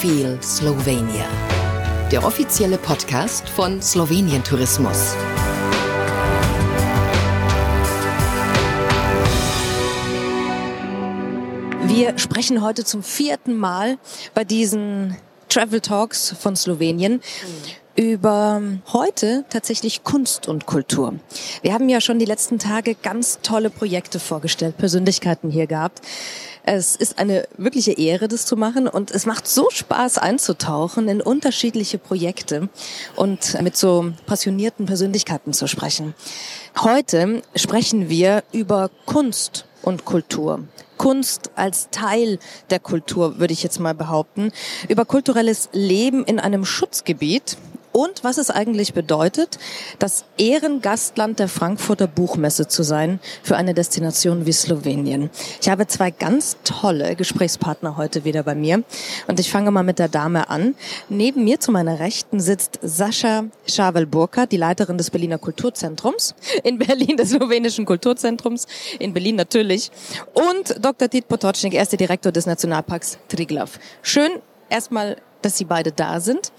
Feel Slovenia. Der offizielle Podcast von Slowenien Tourismus. Wir sprechen heute zum vierten Mal bei diesen Travel Talks von Slowenien über heute tatsächlich Kunst und Kultur. Wir haben ja schon die letzten Tage ganz tolle Projekte vorgestellt, Persönlichkeiten hier gehabt. Es ist eine wirkliche Ehre, das zu machen und es macht so Spaß einzutauchen in unterschiedliche Projekte und mit so passionierten Persönlichkeiten zu sprechen. Heute sprechen wir über Kunst und Kultur. Kunst als Teil der Kultur, würde ich jetzt mal behaupten, über kulturelles Leben in einem Schutzgebiet und was es eigentlich bedeutet, das Ehrengastland der Frankfurter Buchmesse zu sein für eine Destination wie Slowenien. Ich habe zwei ganz tolle Gesprächspartner heute wieder bei mir und ich fange mal mit der Dame an. Neben mir zu meiner Rechten sitzt Sascha Schavel-Burka, die Leiterin des Berliner Kulturzentrums, in Berlin des slowenischen Kulturzentrums, in Berlin natürlich, und Dr. Tit Potocznik, erster Direktor des Nationalparks Triglav. Schön erstmal dass Sie beide da sind.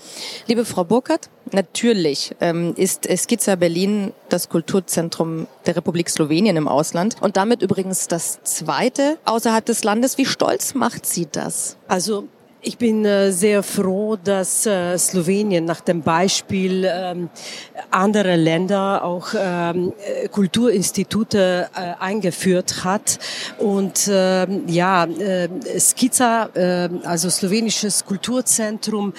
Liebe Frau Burkhardt, natürlich ähm, ist Skizza Berlin das Kulturzentrum der Republik Slowenien im Ausland und damit übrigens das zweite außerhalb des Landes. Wie stolz macht Sie das? Also ich bin äh, sehr froh, dass äh, Slowenien nach dem Beispiel ähm, anderer Länder auch ähm, Kulturinstitute äh, eingeführt hat. Und ähm, ja, Skiza, also slowenisches Kulturzentrum,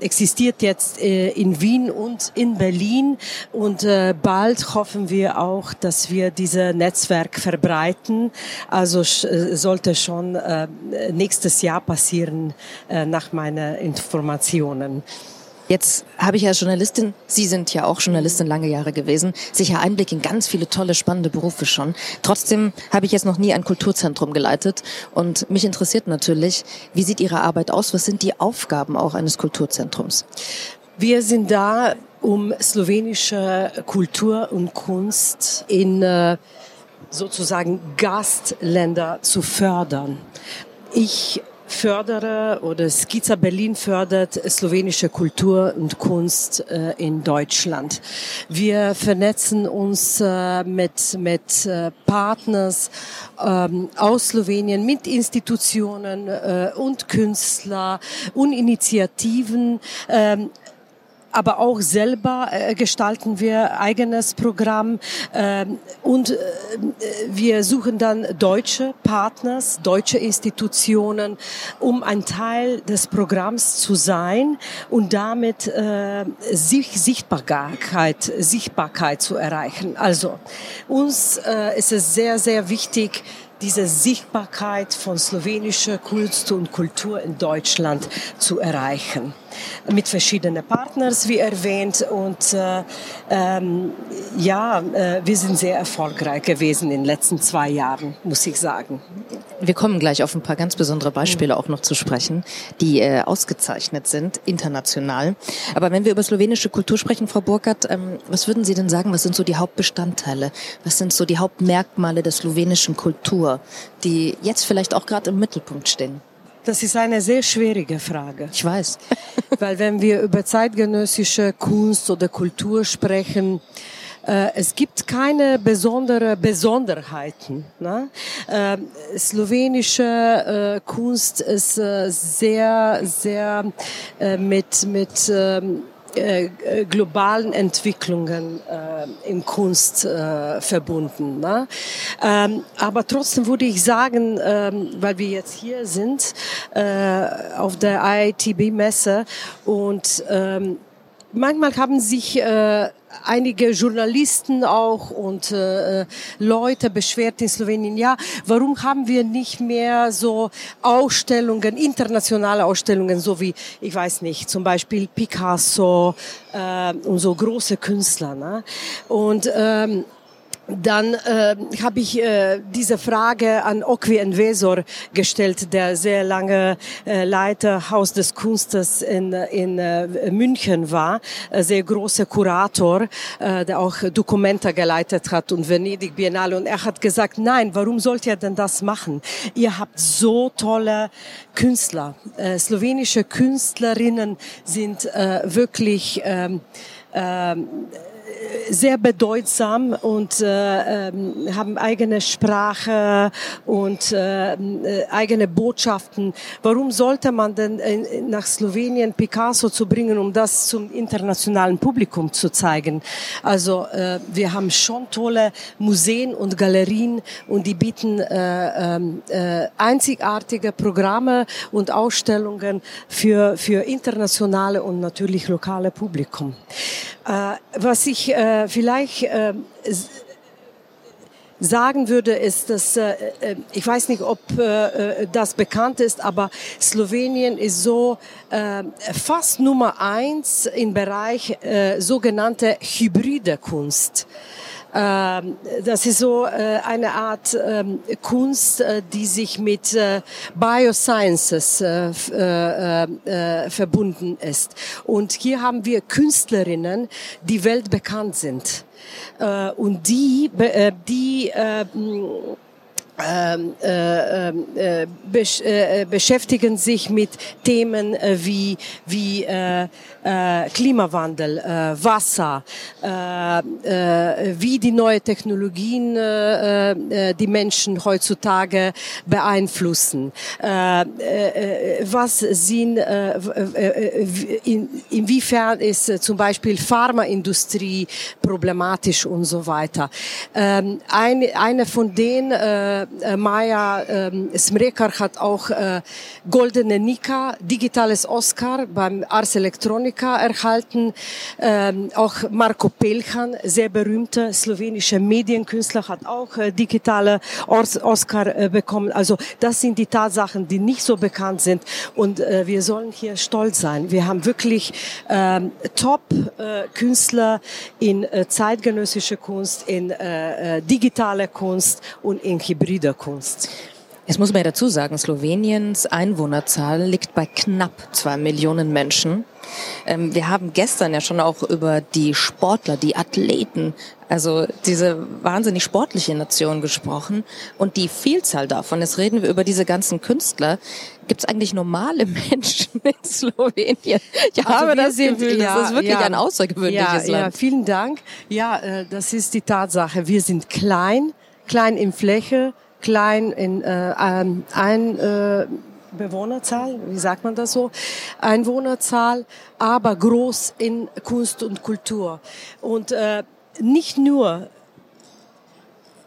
existiert jetzt in Wien und in Berlin. Und bald hoffen wir auch, dass wir dieses Netzwerk verbreiten. Also sollte schon nächstes Jahr passieren äh, nach meinen Informationen. Jetzt habe ich ja Journalistin, Sie sind ja auch Journalistin lange Jahre gewesen, sicher Einblick in ganz viele tolle, spannende Berufe schon. Trotzdem habe ich jetzt noch nie ein Kulturzentrum geleitet und mich interessiert natürlich, wie sieht Ihre Arbeit aus? Was sind die Aufgaben auch eines Kulturzentrums? Wir sind da, um slowenische Kultur und Kunst in äh, sozusagen Gastländer zu fördern. Ich fördere oder Skiza Berlin fördert slowenische Kultur und Kunst äh, in Deutschland. Wir vernetzen uns äh, mit, mit äh, Partners ähm, aus Slowenien, mit Institutionen und Künstler und Initiativen. Ähm, aber auch selber äh, gestalten wir eigenes Programm ähm, und äh, wir suchen dann deutsche Partners, deutsche Institutionen, um ein Teil des Programms zu sein und damit äh, Sichtbarkeit, Sichtbarkeit zu erreichen. Also uns äh, ist es sehr, sehr wichtig, diese Sichtbarkeit von slowenischer Kunst und Kultur in Deutschland zu erreichen mit verschiedenen Partners, wie erwähnt. Und äh, ähm, ja, äh, wir sind sehr erfolgreich gewesen in den letzten zwei Jahren, muss ich sagen. Wir kommen gleich auf ein paar ganz besondere Beispiele auch noch zu sprechen, die äh, ausgezeichnet sind, international. Aber wenn wir über slowenische Kultur sprechen, Frau Burkhardt, ähm, was würden Sie denn sagen, was sind so die Hauptbestandteile? Was sind so die Hauptmerkmale der slowenischen Kultur, die jetzt vielleicht auch gerade im Mittelpunkt stehen? Das ist eine sehr schwierige Frage. Ich weiß. Weil wenn wir über zeitgenössische Kunst oder Kultur sprechen, äh, es gibt keine besondere Besonderheiten. Ne? Äh, slowenische äh, Kunst ist äh, sehr, sehr äh, mit, mit ähm, äh, äh, globalen Entwicklungen äh, in Kunst äh, verbunden. Ne? Ähm, aber trotzdem würde ich sagen, ähm, weil wir jetzt hier sind äh, auf der IITB-Messe und ähm, manchmal haben sich äh, einige Journalisten auch und äh, Leute beschwert in Slowenien, ja, warum haben wir nicht mehr so Ausstellungen, internationale Ausstellungen, so wie, ich weiß nicht, zum Beispiel Picasso äh, und so große Künstler. Ne? Und ähm, dann äh, habe ich äh, diese Frage an Okwi Envesor gestellt, der sehr lange äh, Leiter Haus des Kunstes in, in äh, München war, äh, sehr großer Kurator, äh, der auch Dokumenta geleitet hat und Venedig Biennale. Und er hat gesagt, nein, warum sollt ihr denn das machen? Ihr habt so tolle Künstler. Äh, slowenische Künstlerinnen sind äh, wirklich ähm, ähm, sehr bedeutsam und äh, ähm, haben eigene Sprache und äh, äh, eigene Botschaften. Warum sollte man denn äh, nach Slowenien Picasso zu bringen, um das zum internationalen Publikum zu zeigen? Also äh, wir haben schon tolle Museen und Galerien und die bieten äh, ähm, äh, einzigartige Programme und Ausstellungen für, für internationale und natürlich lokale Publikum. Äh, was ich äh, vielleicht äh, sagen würde, ist, dass äh, äh, ich weiß nicht, ob äh, das bekannt ist, aber Slowenien ist so äh, fast Nummer eins im Bereich äh, sogenannte hybride Kunst. Ähm, das ist so äh, eine Art ähm, Kunst, äh, die sich mit äh, Biosciences verbunden ist. Und hier haben wir Künstlerinnen, die weltbekannt sind. Und die, die ähm, äh, ähm, äh, äh, beschäftigen sich mit Themen wie, wie Klimawandel, Wasser, wie die neue Technologien die Menschen heutzutage beeinflussen, was sind, in, inwiefern ist zum Beispiel Pharmaindustrie problematisch und so weiter. Ähm, eine, von denen äh, Maja äh, Smrekar hat auch äh, Goldene Nika, digitales Oscar beim Ars Electronica erhalten. Ähm, auch Marco Pelchan, sehr berühmter slowenischer Medienkünstler, hat auch äh, digitale Os Oscar äh, bekommen. Also das sind die Tatsachen, die nicht so bekannt sind. Und äh, wir sollen hier stolz sein. Wir haben wirklich ähm, Top-Künstler äh, in äh, zeitgenössische Kunst, in äh, äh, digitale Kunst und in Hybrid Kunst. Es muss man ja dazu sagen, Sloweniens Einwohnerzahl liegt bei knapp zwei Millionen Menschen. Ähm, wir haben gestern ja schon auch über die Sportler, die Athleten, also diese wahnsinnig sportliche Nation gesprochen und die Vielzahl davon. Jetzt reden wir über diese ganzen Künstler. Gibt es eigentlich normale Menschen in Slowenien? Ich also habe das sind, Gefühl, ja, das ist wirklich ja, ein außergewöhnliches ja, Land. Ja, vielen Dank. Ja, äh, das ist die Tatsache. Wir sind klein, klein in Fläche, klein in äh, ein äh, Bewohnerzahl, wie sagt man das so, Einwohnerzahl, aber groß in Kunst und Kultur. Und äh, nicht nur,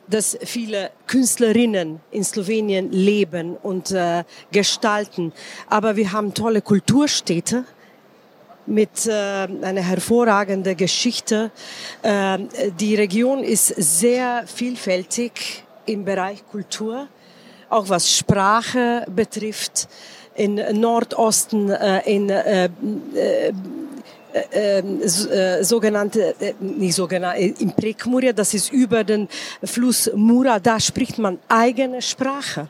dass viele Künstlerinnen in Slowenien leben und äh, gestalten, aber wir haben tolle Kulturstädte mit äh, einer hervorragenden Geschichte. Äh, die Region ist sehr vielfältig im Bereich Kultur, auch was Sprache betrifft. In Nordosten, äh, in äh, äh, äh, äh sogenannte, nicht sogenannte, in Prekmuria, das ist über den Fluss Mura, da spricht man eigene Sprache.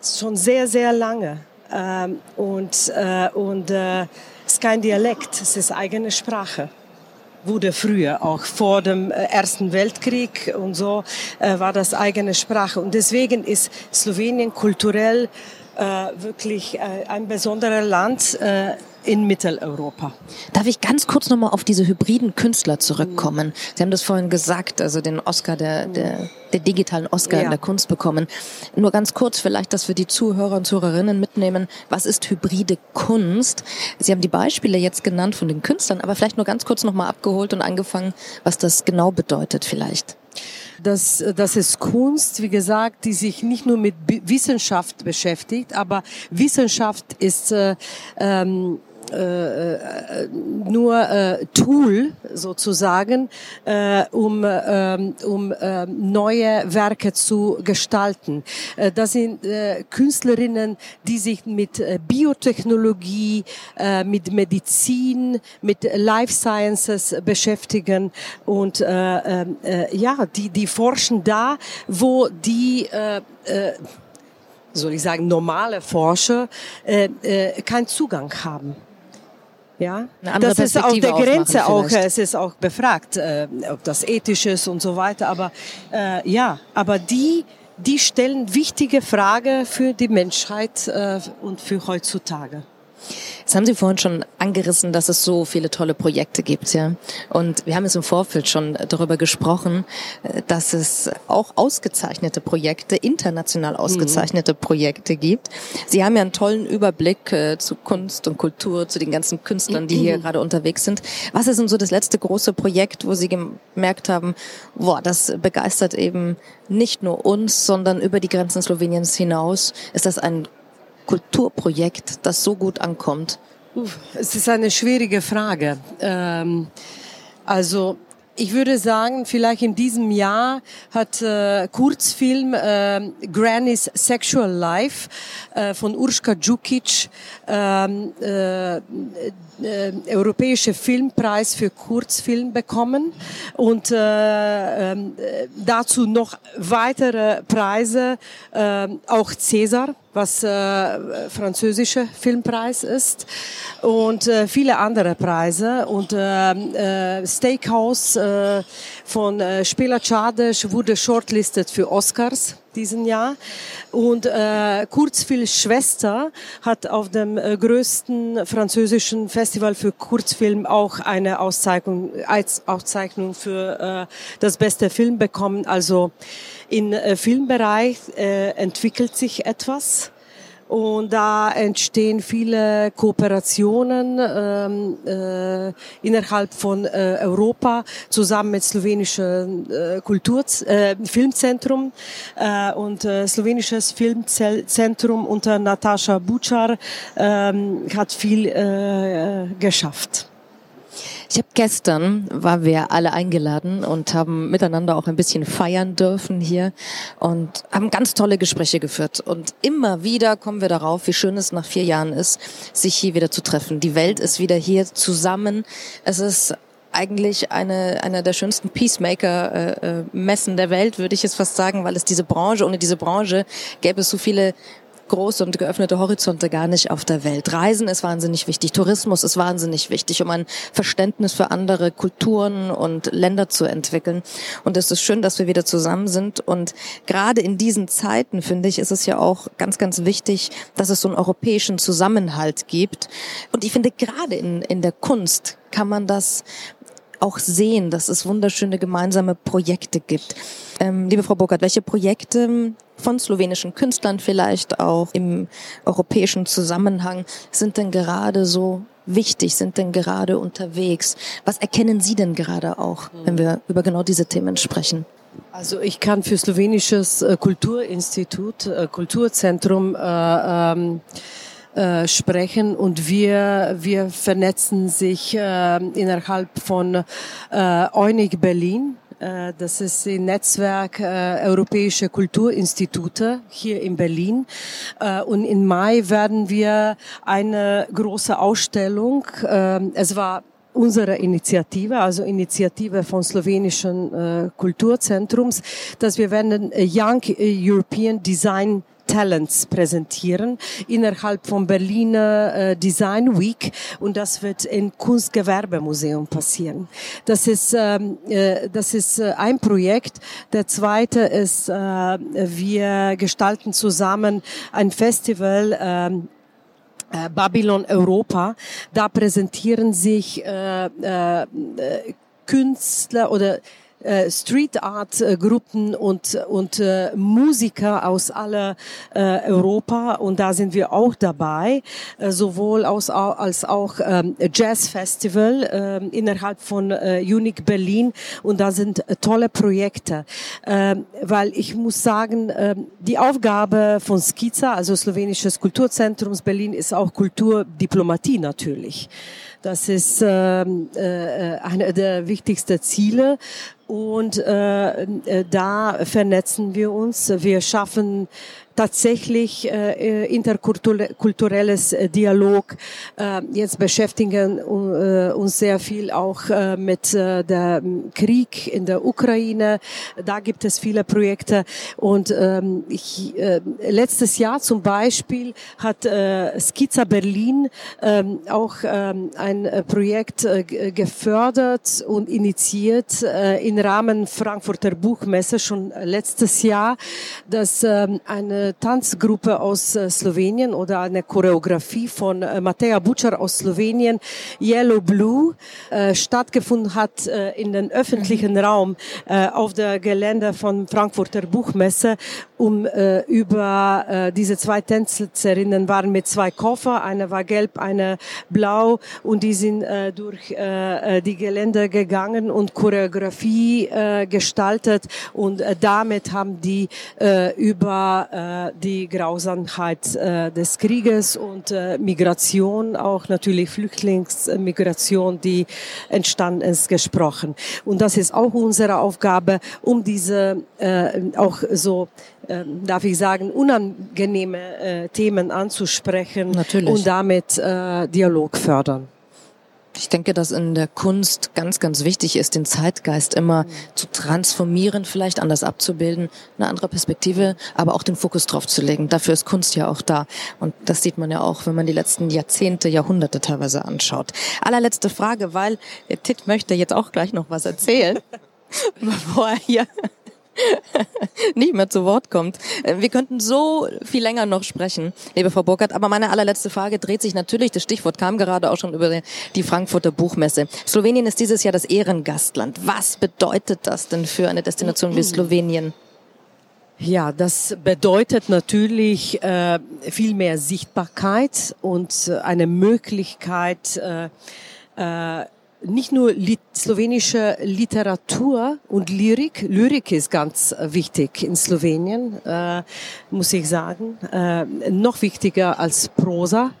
Schon sehr, sehr lange. Ähm, und und es ist kein Dialekt, es ist eigene Sprache wurde früher, auch vor dem äh, Ersten Weltkrieg und so, äh, war das eigene Sprache. Und deswegen ist Slowenien kulturell äh, wirklich äh, ein besonderer Land äh, in Mitteleuropa. Darf ich ganz kurz nochmal auf diese hybriden Künstler zurückkommen? Sie haben das vorhin gesagt, also den Oscar, der, der, der digitalen Oscar ja. in der Kunst bekommen. Nur ganz kurz vielleicht, dass wir die Zuhörer und Zuhörerinnen mitnehmen. Was ist hybride Kunst? Sie haben die Beispiele jetzt genannt von den Künstlern, aber vielleicht nur ganz kurz nochmal abgeholt und angefangen, was das genau bedeutet vielleicht. Das, das ist Kunst, wie gesagt, die sich nicht nur mit Wissenschaft beschäftigt, aber Wissenschaft ist äh, ähm, äh, nur äh, Tool sozusagen, äh, um, äh, um äh, neue Werke zu gestalten. Äh, das sind äh, Künstlerinnen, die sich mit äh, Biotechnologie, äh, mit Medizin, mit Life Sciences beschäftigen und äh, äh, ja, die, die forschen da, wo die äh, äh, soll ich sagen, normale Forscher äh, äh, keinen Zugang haben. Ja, das ist auf der Grenze auch, es ist auch befragt, äh, ob das ethisch ist und so weiter. Aber äh, ja, aber die, die stellen wichtige Fragen für die Menschheit äh, und für heutzutage. Jetzt haben Sie vorhin schon angerissen, dass es so viele tolle Projekte gibt, ja. Und wir haben es im Vorfeld schon darüber gesprochen, äh, dass es auch ausgezeichnete Projekte, international ausgezeichnete mhm. Projekte gibt. Sie haben ja einen tollen Überblick äh, zu Kunst und Kultur, zu den ganzen Künstlern, die hier mhm. gerade unterwegs sind. Was ist denn so das letzte große Projekt, wo Sie gemerkt haben, boah, das begeistert eben nicht nur uns, sondern über die Grenzen Sloweniens hinaus? Ist das ein Kulturprojekt, das so gut ankommt? Es ist eine schwierige Frage. Ähm, also ich würde sagen, vielleicht in diesem Jahr hat äh, Kurzfilm äh, Granny's Sexual Life äh, von Urška Djukic ähm, äh, äh, Europäische Filmpreis für Kurzfilm bekommen und äh, äh, dazu noch weitere Preise, äh, auch Cäsar was äh, französische Filmpreis ist und äh, viele andere Preise und äh, äh, Steakhouse äh, von äh, Spela Čadež wurde shortlisted für Oscars diesen Jahr. Und äh, Kurzfilm Schwester hat auf dem äh, größten französischen Festival für Kurzfilm auch eine Auszeichnung, Auszeichnung für äh, das beste Film bekommen. Also im äh, Filmbereich äh, entwickelt sich etwas. Und da entstehen viele Kooperationen ähm, äh, innerhalb von äh, Europa zusammen mit slowenischen äh, Kultur äh, Filmzentrum äh, und äh, slowenisches Filmzentrum unter Natascha Buchar äh, hat viel äh, geschafft. Ich habe gestern, war wir alle eingeladen und haben miteinander auch ein bisschen feiern dürfen hier und haben ganz tolle Gespräche geführt. Und immer wieder kommen wir darauf, wie schön es nach vier Jahren ist, sich hier wieder zu treffen. Die Welt ist wieder hier zusammen. Es ist eigentlich eine, einer der schönsten Peacemaker-Messen äh, äh der Welt, würde ich jetzt fast sagen, weil es diese Branche, ohne diese Branche gäbe es so viele große und geöffnete Horizonte gar nicht auf der Welt. Reisen ist wahnsinnig wichtig, Tourismus ist wahnsinnig wichtig, um ein Verständnis für andere Kulturen und Länder zu entwickeln. Und es ist schön, dass wir wieder zusammen sind. Und gerade in diesen Zeiten, finde ich, ist es ja auch ganz, ganz wichtig, dass es so einen europäischen Zusammenhalt gibt. Und ich finde, gerade in, in der Kunst kann man das auch sehen, dass es wunderschöne gemeinsame Projekte gibt. Ähm, liebe Frau Burkhardt, welche Projekte von slowenischen Künstlern vielleicht auch im europäischen Zusammenhang sind denn gerade so wichtig, sind denn gerade unterwegs? Was erkennen Sie denn gerade auch, wenn wir über genau diese Themen sprechen? Also ich kann für slowenisches äh, Kulturinstitut, äh, Kulturzentrum äh, ähm, äh, sprechen und wir, wir vernetzen sich äh, innerhalb von äh, EUNIC Berlin. Äh, das ist ein Netzwerk äh, Europäische Kulturinstitute hier in Berlin. Äh, und im Mai werden wir eine große Ausstellung, äh, es war unsere Initiative, also Initiative von slowenischen äh, Kulturzentrums, dass wir werden Young European Design Talents präsentieren innerhalb von Berliner äh, Design Week und das wird im Kunstgewerbemuseum passieren. Das ist ähm, äh, das ist äh, ein Projekt. Der zweite ist wir gestalten zusammen ein Festival ähm, äh, Babylon Europa. Da präsentieren sich äh, äh, Künstler oder äh, Street Art äh, Gruppen und und äh, Musiker aus aller äh, Europa und da sind wir auch dabei, äh, sowohl aus, als auch ähm, Jazz Festival äh, innerhalb von äh, Unique Berlin und da sind äh, tolle Projekte, äh, weil ich muss sagen, äh, die Aufgabe von Skiza, also slowenisches Kulturzentrums Berlin, ist auch Kulturdiplomatie natürlich. Das ist ähm, äh, eine der wichtigsten Ziele. Und äh, äh, da vernetzen wir uns. Wir schaffen tatsächlich äh, interkulturelles äh, Dialog. Äh, jetzt beschäftigen äh, uns sehr viel auch äh, mit äh, dem Krieg in der Ukraine. Da gibt es viele Projekte. Und ähm, ich, äh, letztes Jahr zum Beispiel hat äh, Skiza Berlin äh, auch äh, ein Projekt äh, gefördert und initiiert äh, im Rahmen Frankfurter Buchmesse schon letztes Jahr, dass äh, eine Tanzgruppe aus äh, Slowenien oder eine Choreografie von äh, Mateja Butcher aus Slowenien, Yellow Blue, äh, stattgefunden hat in den öffentlichen mhm. Raum auf der Gelände von Frankfurter Buchmesse, um äh, über äh, diese zwei Tänzerinnen waren mit zwei Koffer, eine war gelb, eine blau. Und die sind äh, durch äh, äh die Gelände gegangen und Choreografie äh, gestaltet. Und äh, damit haben die äh, über äh, die Grausamkeit äh, des Krieges und äh, Migration, auch natürlich Flüchtlingsmigration, die entstanden ist, gesprochen. Und das ist auch unsere Aufgabe, um diese äh, auch so äh, darf ich sagen, unangenehme äh, Themen anzusprechen Natürlich. und damit äh, Dialog fördern. Ich denke, dass in der Kunst ganz, ganz wichtig ist, den Zeitgeist immer zu transformieren, vielleicht anders abzubilden, eine andere Perspektive, aber auch den Fokus drauf zu legen. Dafür ist Kunst ja auch da. Und das sieht man ja auch, wenn man die letzten Jahrzehnte, Jahrhunderte teilweise anschaut. Allerletzte Frage, weil der Tit möchte jetzt auch gleich noch was erzählen, bevor er hier nicht mehr zu Wort kommt. Äh, wir könnten so viel länger noch sprechen, liebe Frau Burkhardt, aber meine allerletzte Frage dreht sich natürlich, das Stichwort kam gerade auch schon über die Frankfurter Buchmesse. Slowenien ist dieses Jahr das Ehrengastland. Was bedeutet das denn für eine Destination wie Slowenien? Ja, das bedeutet natürlich äh, viel mehr Sichtbarkeit und äh, eine Möglichkeit, äh, äh, nicht nur lit slowenische Literatur und Lyrik. Lyrik ist ganz äh, wichtig in Slowenien, äh, muss ich sagen. Äh, noch wichtiger als Prosa,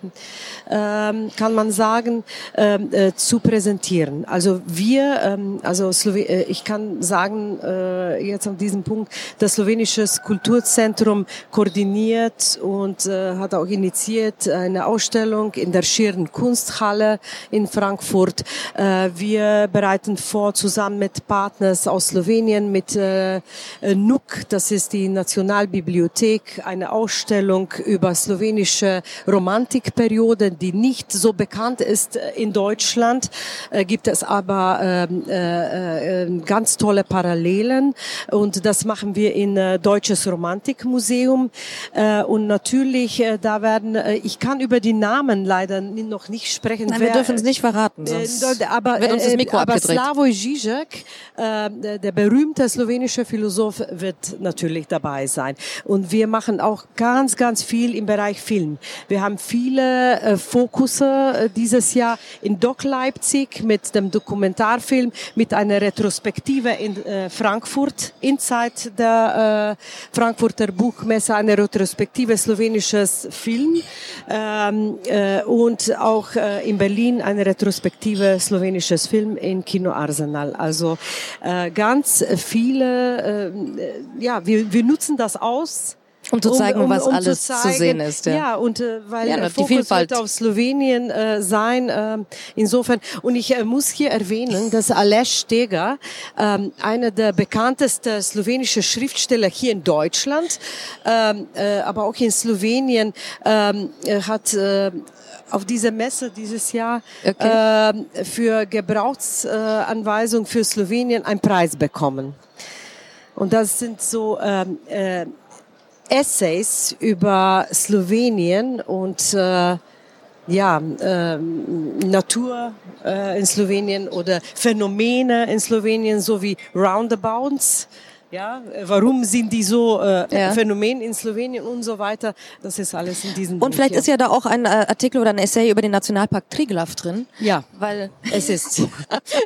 äh, kann man sagen, ähm, äh, zu präsentieren. Also wir, ähm, also Slowe äh, ich kann sagen, jetzt an diesem Punkt, das slowenische Kulturzentrum koordiniert und hat auch initiiert eine Ausstellung in der Schirren Kunsthalle in Frankfurt äh, wir bereiten vor, zusammen mit Partners aus Slowenien, mit äh, NUK, das ist die Nationalbibliothek, eine Ausstellung über slowenische Romantikperiode, die nicht so bekannt ist in Deutschland, äh, gibt es aber ähm, äh, äh, ganz tolle Parallelen und das machen wir in äh, Deutsches Romantikmuseum äh, und natürlich, äh, da werden, äh, ich kann über die Namen leider noch nicht sprechen. Nein, wir dürfen es nicht verraten. Sonst. Äh, aber, wird uns das äh, Mikro aber Slavoj Žižek, äh, der, der berühmte slowenische Philosoph, wird natürlich dabei sein. Und wir machen auch ganz, ganz viel im Bereich Film. Wir haben viele äh, Fokusse äh, dieses Jahr in Doc Leipzig mit dem Dokumentarfilm, mit einer Retrospektive in äh, Frankfurt, Inside der äh, Frankfurter Buchmesse, eine Retrospektive slowenisches Film ähm, äh, und auch äh, in Berlin eine Retrospektive slowenisches slowenisches Film in Kino Arsenal. Also äh, ganz viele, äh, ja, wir, wir nutzen das aus. Um zu zeigen, um, um, was um alles zu, zeigen, zu, sehen ist. Ja, ja und äh, weil ja, der Fokus die Vielfalt. wird auf Slowenien äh, sein. Äh, insofern und ich äh, muss hier erwähnen, dass Aleš Steger, äh, einer der bekanntesten slowenischen Schriftsteller hier in Deutschland, ähm, äh, aber auch in Slowenien, ähm, äh, hat äh, auf dieser Messe dieses Jahr okay. äh, für Gebrauchsanweisung für Slowenien einen Preis bekommen. Und das sind so ähm, äh, Essays über Slowenien und äh, ja, äh, Natur äh, in Slowenien oder Phänomene in Slowenien, so wie Roundabouts. Ja, warum sind die so äh, ja. Phänomen in Slowenien und so weiter? Das ist alles in diesem Und Buch, vielleicht ja. ist ja da auch ein äh, Artikel oder ein Essay über den Nationalpark Triglav drin. Ja, weil es ist.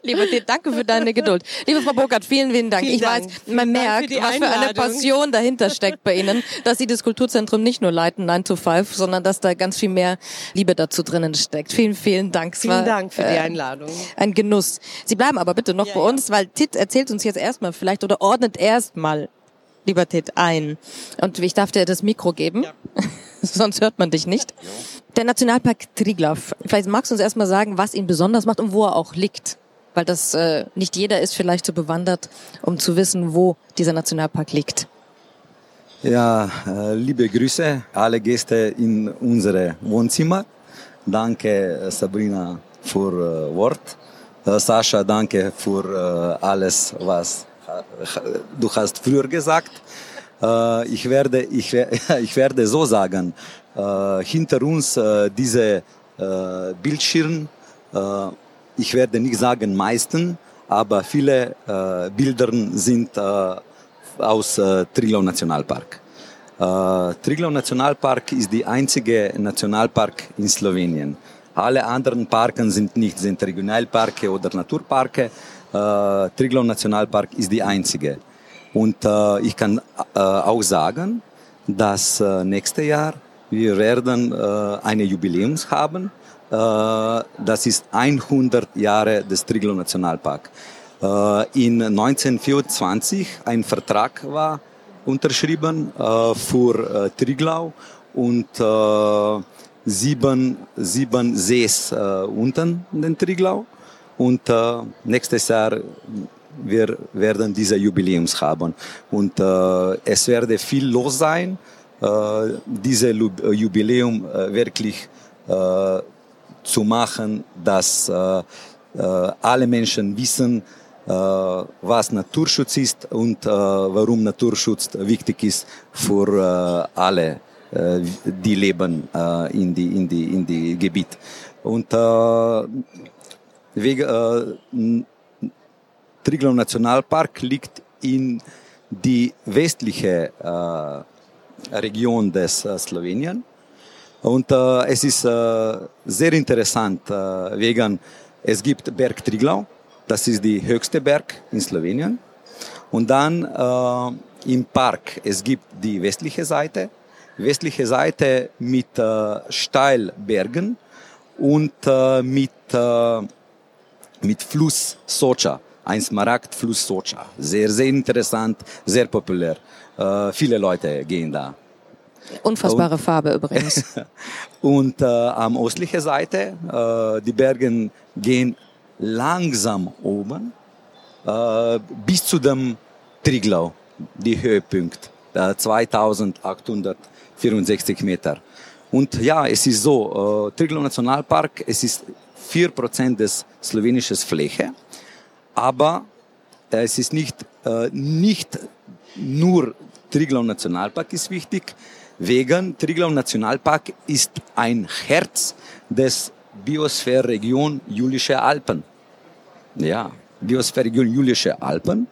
Lieber Ted, danke für deine Geduld. Liebe Frau Burkhardt, vielen, vielen Dank. Vielen ich Dank. weiß, man merkt, was für eine Passion dahinter steckt bei Ihnen, dass Sie das Kulturzentrum nicht nur leiten, 9 to 5, sondern dass da ganz viel mehr Liebe dazu drinnen steckt. Vielen, vielen Dank. Es vielen war, Dank für die äh, Einladung. Ein Genuss. Sie bleiben aber bitte noch ja, bei uns, weil Tit erzählt uns jetzt erstmal vielleicht oder ordnet er erstmal, lieber Ted, ein. Und ich darf dir das Mikro geben, ja. sonst hört man dich nicht. Der Nationalpark Triglav. Vielleicht magst du uns erstmal sagen, was ihn besonders macht und wo er auch liegt. Weil das äh, nicht jeder ist vielleicht so bewandert, um zu wissen, wo dieser Nationalpark liegt. Ja, äh, liebe Grüße, alle Gäste in unsere Wohnzimmer. Danke, Sabrina, für äh, Wort. Äh, Sascha, danke für äh, alles, was du hast früher gesagt. Äh, ich, werde, ich, ich werde so sagen, äh, hinter uns äh, diese Bildschirm, ich werde nicht sagen meisten, aber viele Bilder sind aus Triglav Nationalpark. Uh, Triglav Nationalpark ist die einzige Nationalpark in Slowenien. Alle anderen Parken sind nicht, sind Regionalparke oder Naturparke äh, Triglav Nationalpark ist die einzige. Und äh, ich kann äh, auch sagen, dass äh, nächstes Jahr wir werden äh, eine Jubiläum haben. Äh, das ist 100 Jahre des Triglav Nationalpark. Äh, in 1924 ein Vertrag war unterschrieben äh, für äh, Triglau und äh, sieben, sieben Sees äh, unten den Triglau. Und äh, nächstes Jahr wir werden diese Jubiläums haben. Und äh, es werde viel los sein, äh, diese äh, Jubiläum äh, wirklich äh, zu machen, dass äh, äh, alle Menschen wissen, äh, was Naturschutz ist und äh, warum Naturschutz wichtig ist für äh, alle, äh, die leben äh, in die in die in die Gebiet. Und äh, Wege, äh, Triglav Nationalpark liegt in die westliche äh, Region des äh, Slowenien. Und äh, es ist äh, sehr interessant, äh, wegen es gibt Berg Triglav, das ist die höchste Berg in Slowenien. Und dann äh, im Park, es gibt die westliche Seite, westliche Seite mit äh, Steilbergen und äh, mit äh, mit Fluss Socha, ein Smaragdfluss Socha. Sehr, sehr interessant, sehr populär. Äh, viele Leute gehen da. Unfassbare und, Farbe übrigens. und äh, am östlichen Seite, äh, die Berge gehen langsam oben äh, bis zu dem Triglau, die Höhepunkt, äh, 2864 Meter. Und ja, es ist so, äh, Triglau Nationalpark, es ist 4% des slowenischen Fläche. Aber äh, es ist nicht, äh, nicht nur Triglav Nationalpark ist wichtig, wegen Triglav Nationalpark ist ein Herz des Biosphärregion Julische Alpen. Ja, Biosphärregion Julische Alpen.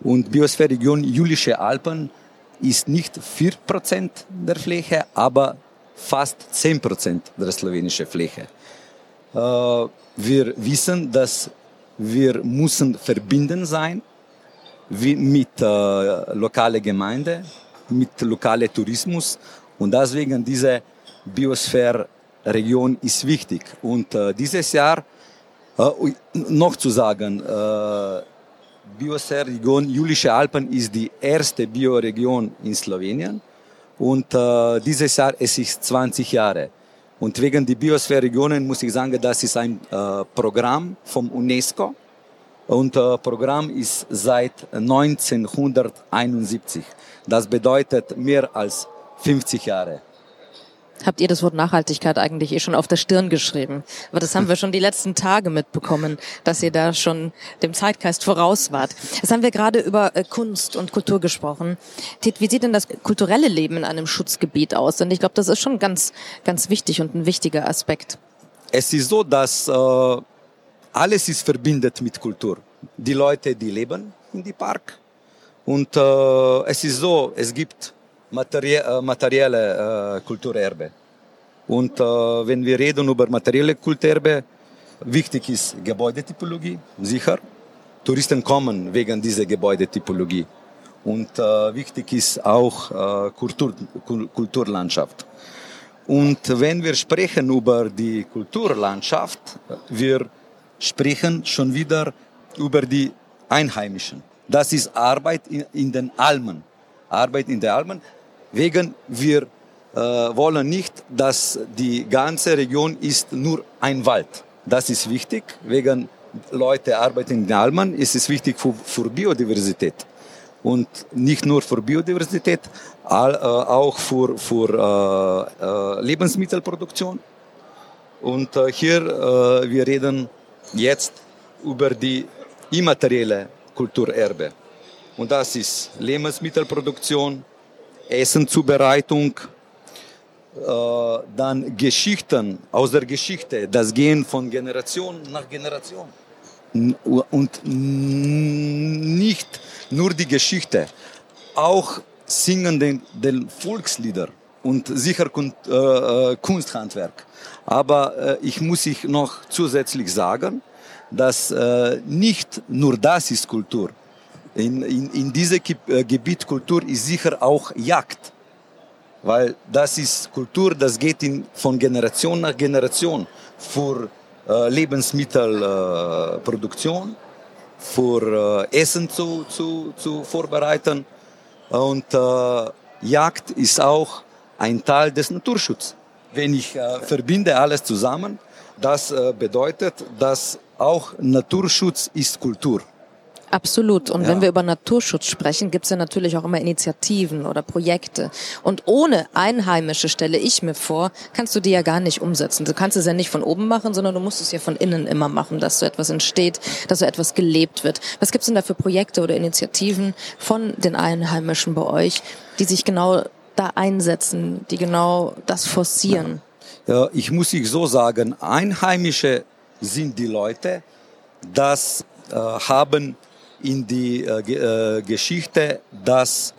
Und Biosphärregion Julische Alpen ist nicht 4% der Fläche, aber fast 10% der slowenischen Fläche. Äh, wir wissen, dass wir müssen verbinden sein mit äh, lokale Gemeinde, mit lokale Tourismus und deswegen diese Biosphäre-Region ist wichtig. Und äh, dieses Jahr äh, noch zu sagen, äh, Biosphäre-Region Julische Alpen ist die erste Bioregion in Slowenien und äh, dieses Jahr es ist 20 Jahre. Und wegen der Biosphäre-Regionen muss ich sagen, das ist ein äh, Programm vom UNESCO. Und äh, Programm ist seit 1971. Das bedeutet mehr als 50 Jahre habt ihr das Wort Nachhaltigkeit eigentlich eh schon auf der Stirn geschrieben. Aber das haben wir schon die letzten Tage mitbekommen, dass ihr da schon dem Zeitgeist voraus wart. Jetzt haben wir gerade über äh, Kunst und Kultur gesprochen. Tit, wie sieht denn das kulturelle Leben in einem Schutzgebiet aus? Und ich glaube, das ist schon ganz, ganz wichtig und ein wichtiger Aspekt. es ist so, dass äh, alles ist verbindet mit Kultur. Die Leute, die leben in die Park und äh, es ist so, es gibt materie äh, materielle Kulturerbe. Und äh, wenn wir reden über materielle Kulturerbe, wichtig ist Gebäudetypologie, sicher. Touristen kommen wegen dieser Gebäudetypologie. Und wichtig ist auch Kultur, Kulturlandschaft. Und wenn wir sprechen über die Kulturlandschaft, wir sprechen schon wieder über die Einheimischen. Das ist Arbeit in, in den Almen. Arbeit in den Almen. Wegen wir äh, wollen nicht, dass die ganze Region ist nur ein Wald. Das ist wichtig. Wegen Leute arbeiten in den Almen ist es wichtig für, für Biodiversität und nicht nur für Biodiversität, all, äh, auch für, für äh, äh, Lebensmittelproduktion. Und äh, hier äh, wir reden jetzt über die immaterielle Kulturerbe. Und das ist Lebensmittelproduktion, Essenzubereitung, äh, dann Geschichten aus der Geschichte, das gehen von Generation nach Generation. Und nicht nur die Geschichte, auch singen den, den Volkslieder und sicher äh, äh, Kunsthandwerk. Aber äh, ich muss ich noch zusätzlich sagen, dass äh, nicht nur das ist Kultur. In, in, in diesem äh, Gebiet Kultur ist sicher auch Jagd. Weil das ist Kultur, das geht in, von Generation nach Generation. Für äh, Lebensmittelproduktion, für äh, Essen zu, zu, zu vorbereiten. Und äh, Jagd ist auch ein Teil des Naturschutzes. Wenn ich äh, verbinde alles zusammen, das äh, bedeutet, dass auch Naturschutz ist Kultur. Absolut. Und ja. wenn wir über Naturschutz sprechen, gibt es ja natürlich auch immer Initiativen oder Projekte. Und ohne Einheimische, stelle ich mir vor, kannst du die ja gar nicht umsetzen. Du kannst es ja nicht von oben machen, sondern du musst es ja von innen immer machen, dass so etwas entsteht, dass so etwas gelebt wird. Was gibt es denn da für Projekte oder Initiativen von den Einheimischen bei euch, die sich genau da einsetzen, die genau das forcieren? Ja, ich muss ich so sagen, Einheimische sind die Leute, das äh, haben in die äh, äh, Geschichte, dass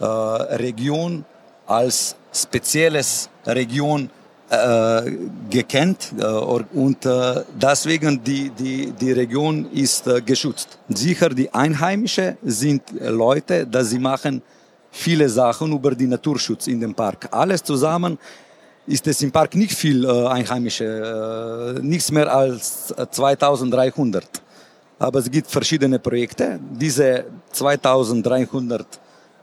äh, Region als spezielles Region äh, gekannt äh, und äh, deswegen die, die, die Region ist äh, geschützt. Sicher die Einheimische sind Leute, dass sie machen viele Sachen über den Naturschutz in dem Park. Alles zusammen ist es im Park nicht viel äh, Einheimische, äh, nichts mehr als 2300. Aber es gibt verschiedene Projekte. Diese 2300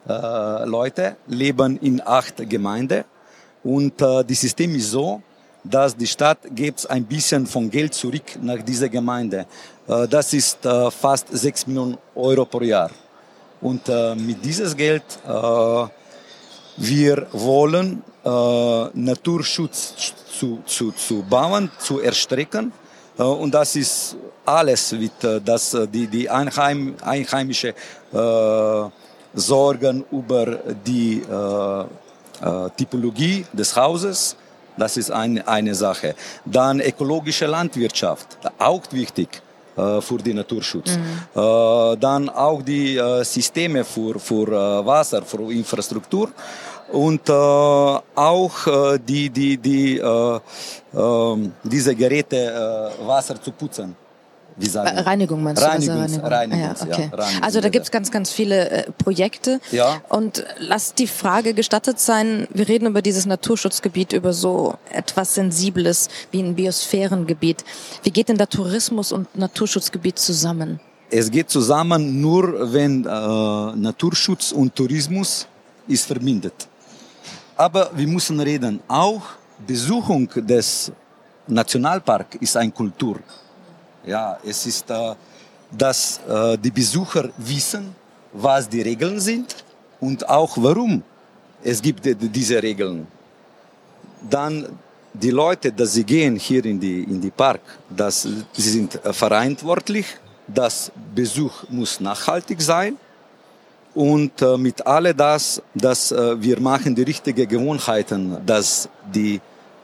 äh, Leute leben in acht Gemeinden. Und äh, das System ist so, dass die Stadt gibt ein bisschen von Geld zurück nach dieser Gemeinde. Äh, das ist äh, fast 6 Millionen Euro pro Jahr. Und äh, mit dieses Geld äh, wir wollen äh, Naturschutz zu, zu, zu bauen, zu erstrecken und das ist alles, mit, äh, dass äh, die, die Einheim, Einheimische äh, sorgen über die äh, Typologie des Hauses. Das ist eine, eine Sache. Dann ökologische Landwirtschaft, auch wichtig für den Naturschutz. Mhm. dann auch die Systeme für, für Wasser, für Infrastruktur und äh, auch äh, die, die, die, äh, äh, diese Geräte äh, Wasser zu putzen. Wie sagen Reinigung meinst du? Reinigungs, Reinigung. Ah, ja, okay. ja, Reinigungs also da gibt's ganz, ganz viele äh, Projekte. Ja. Und lass die Frage gestattet sein, wir reden über dieses Naturschutzgebiet, über so etwas Sensibles wie ein Biosphärengebiet. Wie geht denn da Tourismus und Naturschutzgebiet zusammen? Es geht zusammen nur, wenn äh, Naturschutz und Tourismus ist verbindet. Aber wir müssen reden, auch Besuchung des Nationalparks ist eine Kultur. Ja, es ist, äh, dass äh, die Besucher wissen, was die Regeln sind und auch warum es gibt diese Regeln. Dann die Leute, dass sie gehen hier in die in die Park, dass sie sind verantwortlich. Das Besuch muss nachhaltig sein und äh, mit all das, dass äh, wir machen die richtigen Gewohnheiten, dass die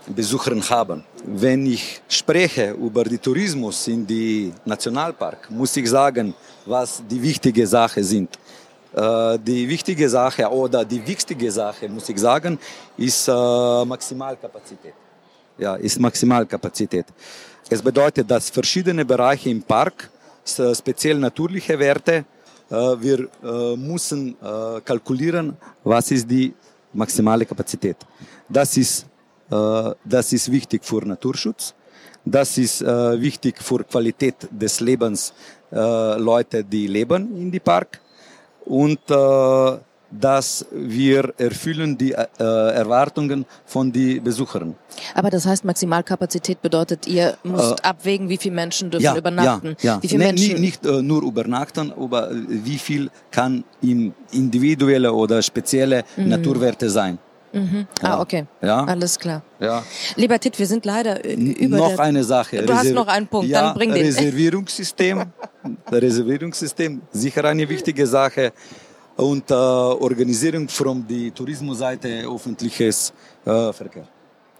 Besucher haben. Wenn ich spreche über den Tourismus in die Nationalpark, muss ich sagen, was die wichtige Sache sind. Äh, die wichtige Sache oder die wichtige Sache, muss ich sagen, ist äh, Maximalkapazität. Ja, ist Maximalkapazität. Es bedeutet, dass verschiedene Bereiche im Park, speziell natürliche Werte, wir müssen kalkulieren, was ist die maximale Kapazität. Das ist, das ist wichtig für Naturschutz. Das ist wichtig für Qualität des Lebens Leute, die leben in die Park und äh, dass wir erfüllen die äh, Erwartungen von den Besuchern. Aber das heißt, Maximalkapazität bedeutet, ihr müsst äh, abwägen, wie viele Menschen dürfen ja, übernachten. Ja, ja. Wie viele nee, Menschen nicht äh, nur übernachten, aber wie viel kann im individuelle oder spezielle mhm. Naturwerte sein. Mhm. Ah, okay. Ja. Alles klar. Ja. Lieber Tit, wir sind leider über Noch eine Sache. Du hast noch einen Punkt, ja, dann bring den. Reservierungssystem. Reservierungssystem, sicher eine wichtige Sache und äh, Organisierung von der Tourismusseite öffentliches äh, Verkehr.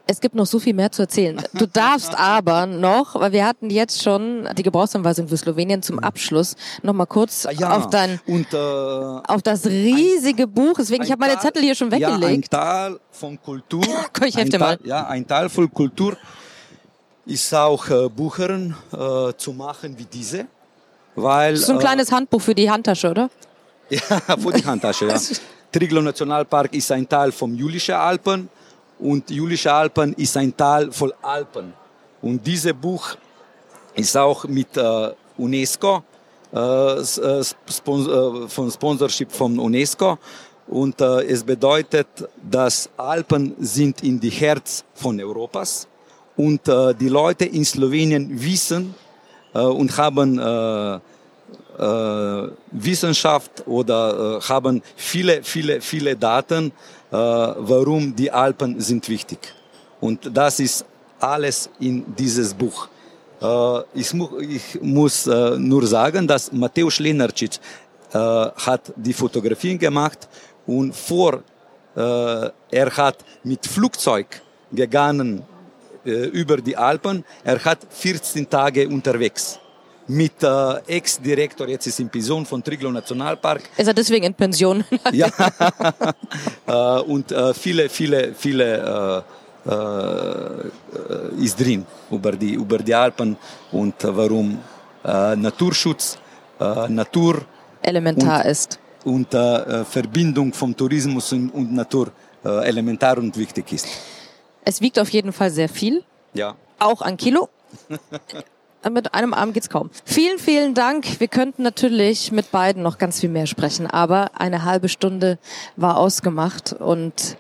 Es gibt noch so viel mehr zu erzählen. Du darfst aber noch, weil wir hatten jetzt schon die Gebrauchsanweisung für Slowenien zum Abschluss, noch mal kurz ah, ja, auf dein, und, äh, auf das riesige ein, Buch. Deswegen, ich habe meine Zettel hier schon weggelegt. Ja, ein Teil von Kultur. Komm, ich helfe mal. Ja, ein Teil von Kultur ist auch äh, Buchern äh, zu machen wie diese. Weil, das ist so ein äh, kleines Handbuch für die Handtasche, oder? Ja, für die Handtasche, ja. Triglo Nationalpark ist ein Teil vom Julischen Alpen und Julische Alpen ist ein Teil von Alpen. Und dieses Buch ist auch mit äh, UNESCO, äh, äh Sponsor, äh, von Sponsorship von UNESCO. Und äh, es bedeutet, dass Alpen sind in die Herz von Europas. Und äh, die Leute in Slowenien wissen und haben Wissenschaft oder äh, haben viele, viele, viele Daten, äh, warum die Alpen sind wichtig. Und das ist alles in dieses Buch. Äh, ich, mu ich, muss äh, nur sagen, dass Mateusz Lenarcic äh, hat die Fotografien gemacht und vor er hat mit Flugzeug gegangen über die Alpen. Er hat 14 Tage unterwegs mit äh, Ex-Direktor, jetzt ist in Pension von Triglo Nationalpark. Ist er deswegen in Pension? ja. äh, und äh, viele, viele, viele äh, äh, ist drin über die, über die Alpen und warum äh, Naturschutz, Natur elementar und, ist. Und Verbindung vom Tourismus und, und Natur elementar und wichtig ist. Es wiegt auf jeden Fall sehr viel. Ja. Auch an Kilo. mit einem Arm geht's kaum. Vielen, vielen Dank. Wir könnten natürlich mit beiden noch ganz viel mehr sprechen, aber eine halbe Stunde war ausgemacht und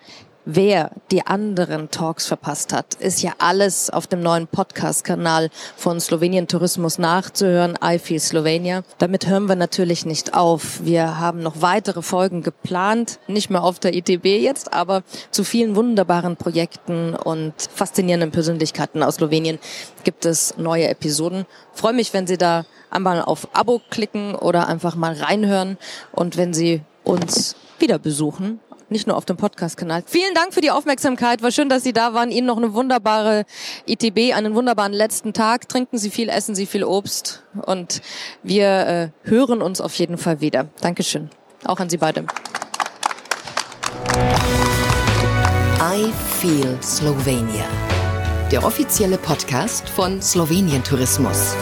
Wer die anderen Talks verpasst hat, ist ja alles auf dem neuen Podcast-Kanal von Slowenien Tourismus nachzuhören, I Feel Slovenia. Damit hören wir natürlich nicht auf. Wir haben noch weitere Folgen geplant, nicht mehr auf der ITB jetzt, aber zu vielen wunderbaren Projekten und faszinierenden Persönlichkeiten aus Slowenien gibt es neue Episoden. freue mich, wenn Sie da einmal auf Abo klicken oder einfach mal reinhören und wenn Sie uns wieder besuchen nicht nur auf dem Podcast-Kanal. Vielen Dank für die Aufmerksamkeit. War schön, dass Sie da waren. Ihnen noch eine wunderbare ITB, einen wunderbaren letzten Tag. Trinken Sie viel, essen Sie viel Obst und wir äh, hören uns auf jeden Fall wieder. Dankeschön. Auch an Sie beide. I Feel Slovenia. Der offizielle Podcast von Slowenien Tourismus.